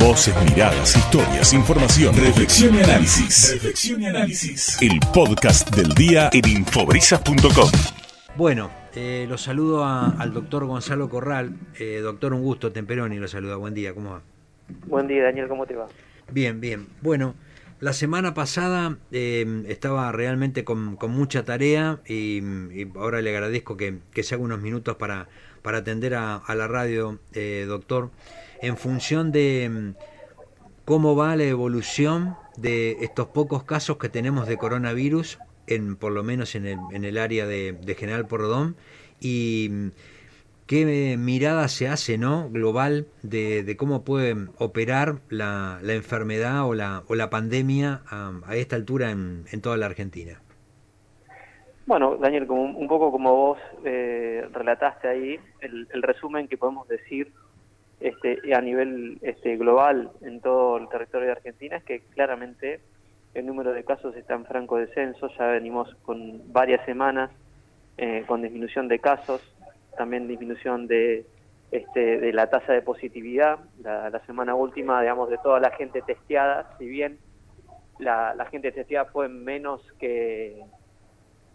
Voces, miradas, historias, información, reflexión y análisis. Reflexión y análisis. El podcast del día en infobrisas.com. Bueno, eh, lo saludo al doctor Gonzalo Corral. Eh, doctor, un gusto, Temperoni lo saluda. Buen día, ¿cómo va? Buen día, Daniel, ¿cómo te va? Bien, bien. Bueno, la semana pasada eh, estaba realmente con, mucha tarea y, ahora le agradezco que, se haga unos minutos para, para atender a, la radio, eh, doctor, en función de mm, cómo va la evolución de estos pocos casos que tenemos de coronavirus, en, por lo menos en el, en el área de, de General Porredón, y mm, qué mirada se hace no global de, cómo puede operar la, enfermedad o la, o la pandemia a, esta altura en, toda la Argentina. Bueno, Daniel, como, un poco como vos eh, relataste ahí, el, resumen que podemos decir este, a nivel este, global en todo el territorio de Argentina es que claramente el número de casos está en franco descenso, ya venimos con varias semanas eh, con disminución de casos, también disminución de, este, de la tasa de positividad. La, semana última, digamos, de toda la gente testeada, si bien la, gente testeada fue menos que,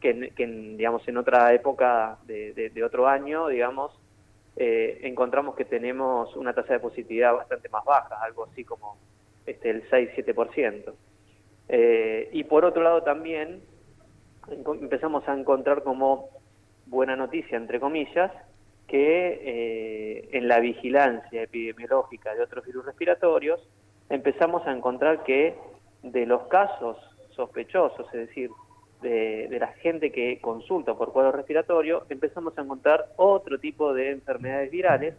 que, en, digamos, en otra época de, otro año, digamos, eh, encontramos que tenemos una tasa de positividad bastante más baja, algo así como este, el 6-7%. Eh, y por otro lado también empezamos a encontrar como buena noticia, entre comillas, que eh, en la vigilancia epidemiológica de otros virus respiratorios empezamos a encontrar que de los casos sospechosos, es decir, de, la gente que consulta por cuadro respiratorio, empezamos a encontrar otro tipo de enfermedades virales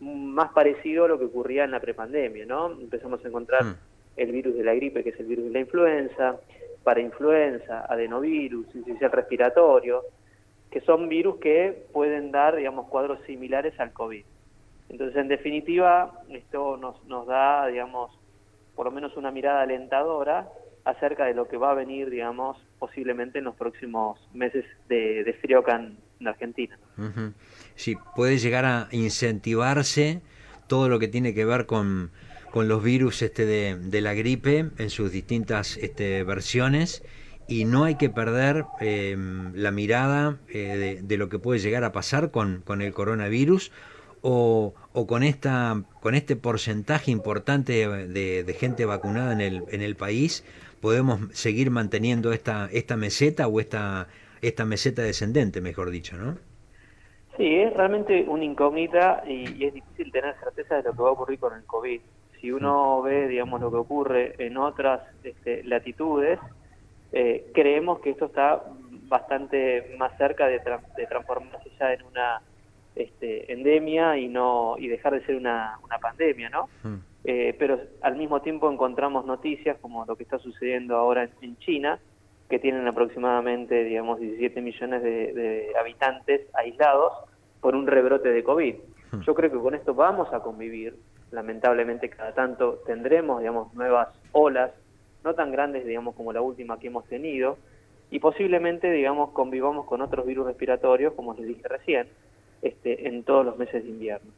más parecido a lo que ocurría en la prepandemia, ¿no? Empezamos a encontrar mm. el virus de la gripe, que es el virus de la influenza, para influenza, adenovirus, insuficiencia respiratorio, que son virus que pueden dar, digamos, cuadros similares al COVID. Entonces, en definitiva, esto nos, nos da, digamos, por lo menos una mirada alentadora acerca de lo que va a venir, digamos, posiblemente en los próximos meses de, frío acá en, Argentina. Sí, puede llegar a incentivarse todo lo que tiene que ver con, con los virus este de, de la gripe en sus distintas este, versiones y no hay que perder eh, la mirada eh, de, lo que puede llegar a pasar con, con el coronavirus o, o, con esta con este porcentaje importante de, gente vacunada en el, en el país podemos seguir manteniendo esta esta meseta o esta esta meseta descendente mejor dicho no sí es realmente una incógnita y, es difícil tener certeza de lo que va a ocurrir con el covid si uno mm. ve digamos lo que ocurre en otras este, latitudes eh, creemos que esto está bastante más cerca de, transformarse ya en una este, endemia y no y dejar de ser una, pandemia, ¿no? Hmm. Eh, pero al mismo tiempo encontramos noticias como lo que está sucediendo ahora en, China, que tienen aproximadamente, digamos, 17 millones de, habitantes aislados por un rebrote de COVID. Hmm. Yo creo que con esto vamos a convivir. Lamentablemente cada tanto tendremos, digamos, nuevas olas no tan grandes, digamos, como la última que hemos tenido, y posiblemente, digamos, convivamos con otros virus respiratorios, como les dije recién, este, en todos los meses de invierno.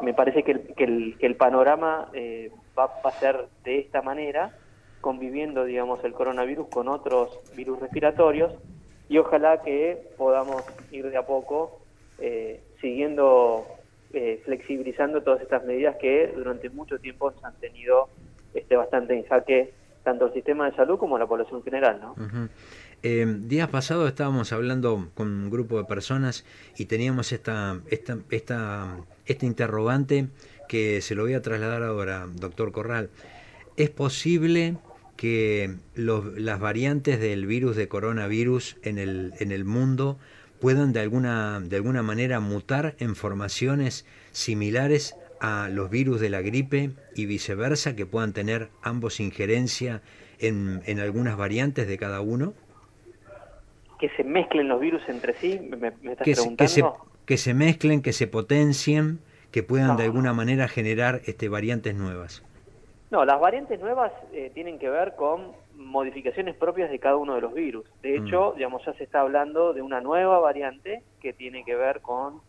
Me parece que el, panorama eh, va, a ser de esta manera, conviviendo, digamos, el coronavirus con otros virus respiratorios, y ojalá que podamos ir de a poco eh, siguiendo, eh, flexibilizando todas estas medidas que durante mucho tiempo se han tenido este, bastante en jaque tanto el sistema de salud como la población general. ¿no? Eh, días pasados estábamos hablando con un grupo de personas y teníamos esta, esta, esta, este interrogante que se lo voy a trasladar ahora, doctor Corral. ¿Es posible que las variantes del virus de coronavirus en el, en el mundo puedan de alguna, de alguna manera mutar en formaciones similares a los virus de la gripe y viceversa, que puedan tener ambos injerencia en, en algunas variantes de cada uno? Que se mezclen los virus entre sí, me, estás que, preguntando. Se, que, se, mezclen, que se potencien, que puedan de alguna manera generar este, variantes nuevas. No, las variantes nuevas eh, tienen que ver con modificaciones propias de cada uno de los virus. De mm. hecho, digamos, ya se está hablando de una nueva variante que tiene que ver con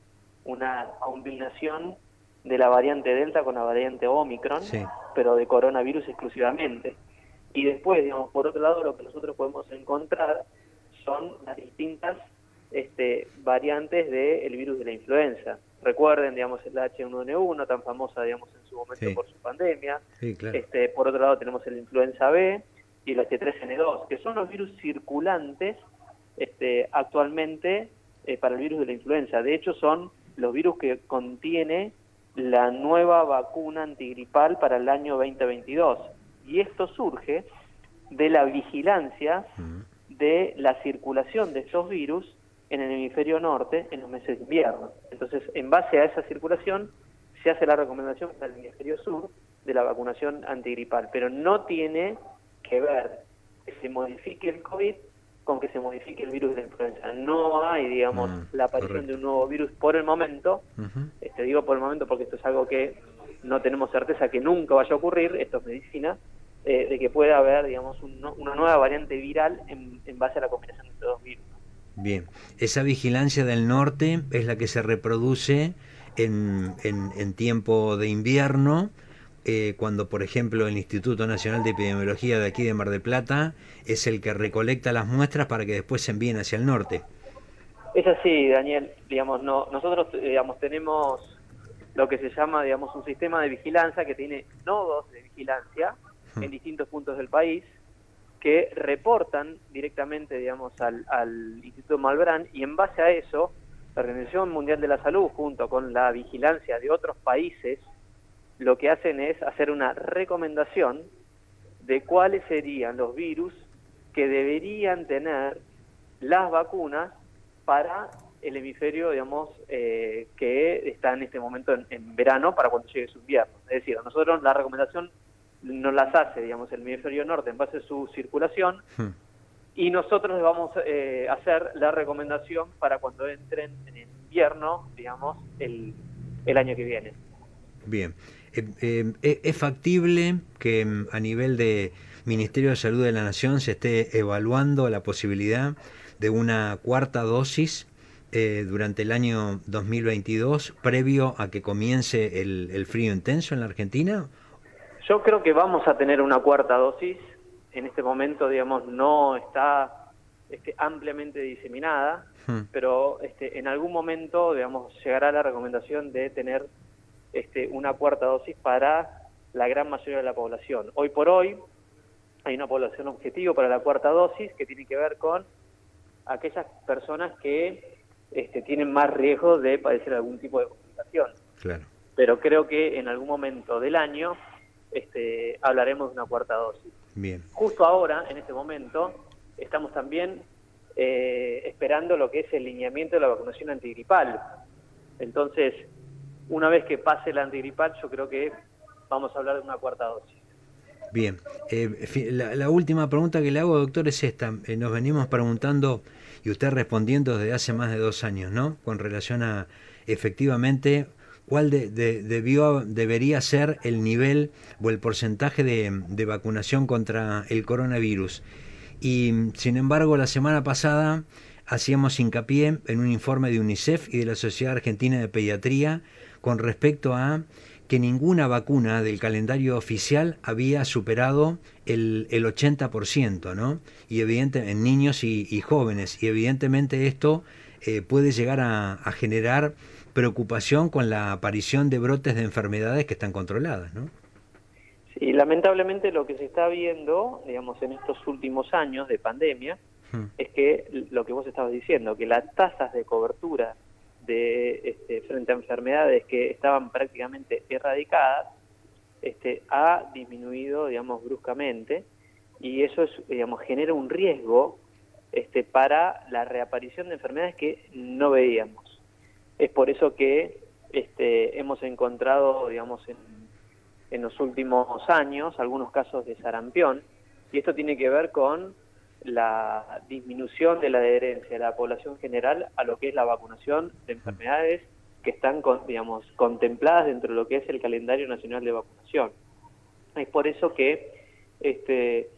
una combinación de la variante Delta con la variante Omicron, pero de coronavirus exclusivamente. Y después, digamos, por otro lado, lo que nosotros podemos encontrar son las distintas este, variantes del virus de la influenza. Recuerden, digamos, el H1N1, tan famosa, digamos, en su momento por su pandemia. este, por otro lado, tenemos el influenza B y el H3N2, que son los virus circulantes este, actualmente eh, para el virus de la influenza. De hecho, son los virus que contiene la nueva vacuna antigripal para el año 2022. Y esto surge de la vigilancia de la circulación de estos virus en el hemisferio norte en los meses de invierno. Entonces, en base a esa circulación, se hace la recomendación para el hemisferio sur de la vacunación antigripal, pero no tiene que ver que se modifique el COVID con que se modifique el virus de la influenza. No hay, digamos, mm, la aparición de un nuevo virus por el momento. este, digo por el momento porque esto es algo que no tenemos certeza que nunca vaya a ocurrir, esto es medicina, eh, de que pueda haber, digamos, una nueva variante viral en, base a la combinación de estos dos virus. Bien, esa vigilancia del norte es la que se reproduce en, en tiempo de invierno eh, cuando, por ejemplo, el Instituto Nacional de Epidemiología de aquí de Mar del Plata es el que recolecta las muestras para que después se envíen hacia el norte. Es así, Daniel. Digamos, no, nosotros digamos, tenemos lo que se llama digamos, un sistema de vigilancia que tiene nodos de vigilancia en distintos puntos del país que reportan directamente digamos, al, Instituto Malbrán y en base a eso la Organización Mundial de la Salud junto con la vigilancia de otros países lo que hacen es hacer una recomendación de cuáles serían los virus que deberían tener las vacunas para el hemisferio, digamos, eh, que está en este momento en, verano para cuando llegue su invierno. Es decir, a nosotros la recomendación nos las hace, digamos, el hemisferio norte en base a su circulación hmm. y nosotros les vamos eh, a hacer la recomendación para cuando entren en el invierno, digamos, el, el año que viene. Bien. Eh, eh, eh, ¿Es factible que mm, a nivel de Ministerio de Salud de la Nación se esté evaluando la posibilidad de una cuarta dosis durante el año 2022, previo a que comience el, frío intenso en la Argentina? Yo creo que vamos a tener una cuarta dosis. En este momento, digamos, no está este, ampliamente diseminada, hmm. pero este, en algún momento, digamos, llegará la recomendación de tener este, una cuarta dosis para la gran mayoría de la población. Hoy por hoy hay una población objetivo para la cuarta dosis que tiene que ver con aquellas personas que este, tienen más riesgo de padecer algún tipo de complicación. Claro. Pero creo que en algún momento del año este, hablaremos de una cuarta dosis. Bien. Justo ahora, en este momento, estamos también eh, esperando lo que es el lineamiento de la vacunación antigripal. Entonces, una vez que pase la antigripal, yo creo que vamos a hablar de una cuarta dosis. Bien, eh, la, última pregunta que le hago, doctor, es esta. Eh, nos venimos preguntando, y usted respondiendo desde hace más de dos años, ¿no? Con relación a, efectivamente, cuál debió, debería ser el nivel o el porcentaje de, vacunación contra el coronavirus. Y, sin embargo, la semana pasada hacíamos hincapié en un informe de UNICEF y de la Sociedad Argentina de Pediatría con respecto a que ninguna vacuna del calendario oficial había superado el, el 80%, ¿no? Y evidente, en niños y, jóvenes. Y evidentemente esto eh, puede llegar a, generar preocupación con la aparición de brotes de enfermedades que están controladas, ¿no? Sí, lamentablemente lo que se está viendo, digamos, en estos últimos años de pandemia, hmm. es que lo que vos estabas diciendo, que las tasas de cobertura de, este, frente a enfermedades que estaban prácticamente erradicadas, este, ha disminuido, digamos, bruscamente, y eso es, digamos, genera un riesgo este, para la reaparición de enfermedades que no veíamos. Es por eso que este, hemos encontrado, digamos, en, en los últimos años algunos casos de sarampión, y esto tiene que ver con la disminución de la adherencia de la población general a lo que es la vacunación de enfermedades que están, digamos, contempladas dentro de lo que es el calendario nacional de vacunación. Es por eso que este,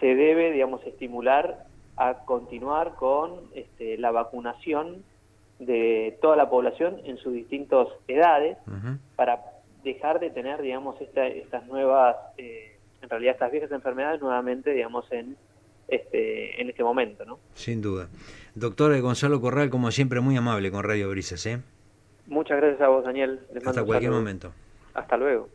se debe, digamos, estimular a continuar con este, la vacunación de toda la población en sus distintas edades para dejar de tener, digamos, estas nuevas, eh, en realidad estas viejas enfermedades nuevamente, digamos, en este, en este momento, ¿no? Sin duda. Doctor Gonzalo Corral, como siempre, muy amable con Radio Brisas, ¿eh? Muchas gracias a vos, Daniel. Hasta cualquier momento. Hasta luego.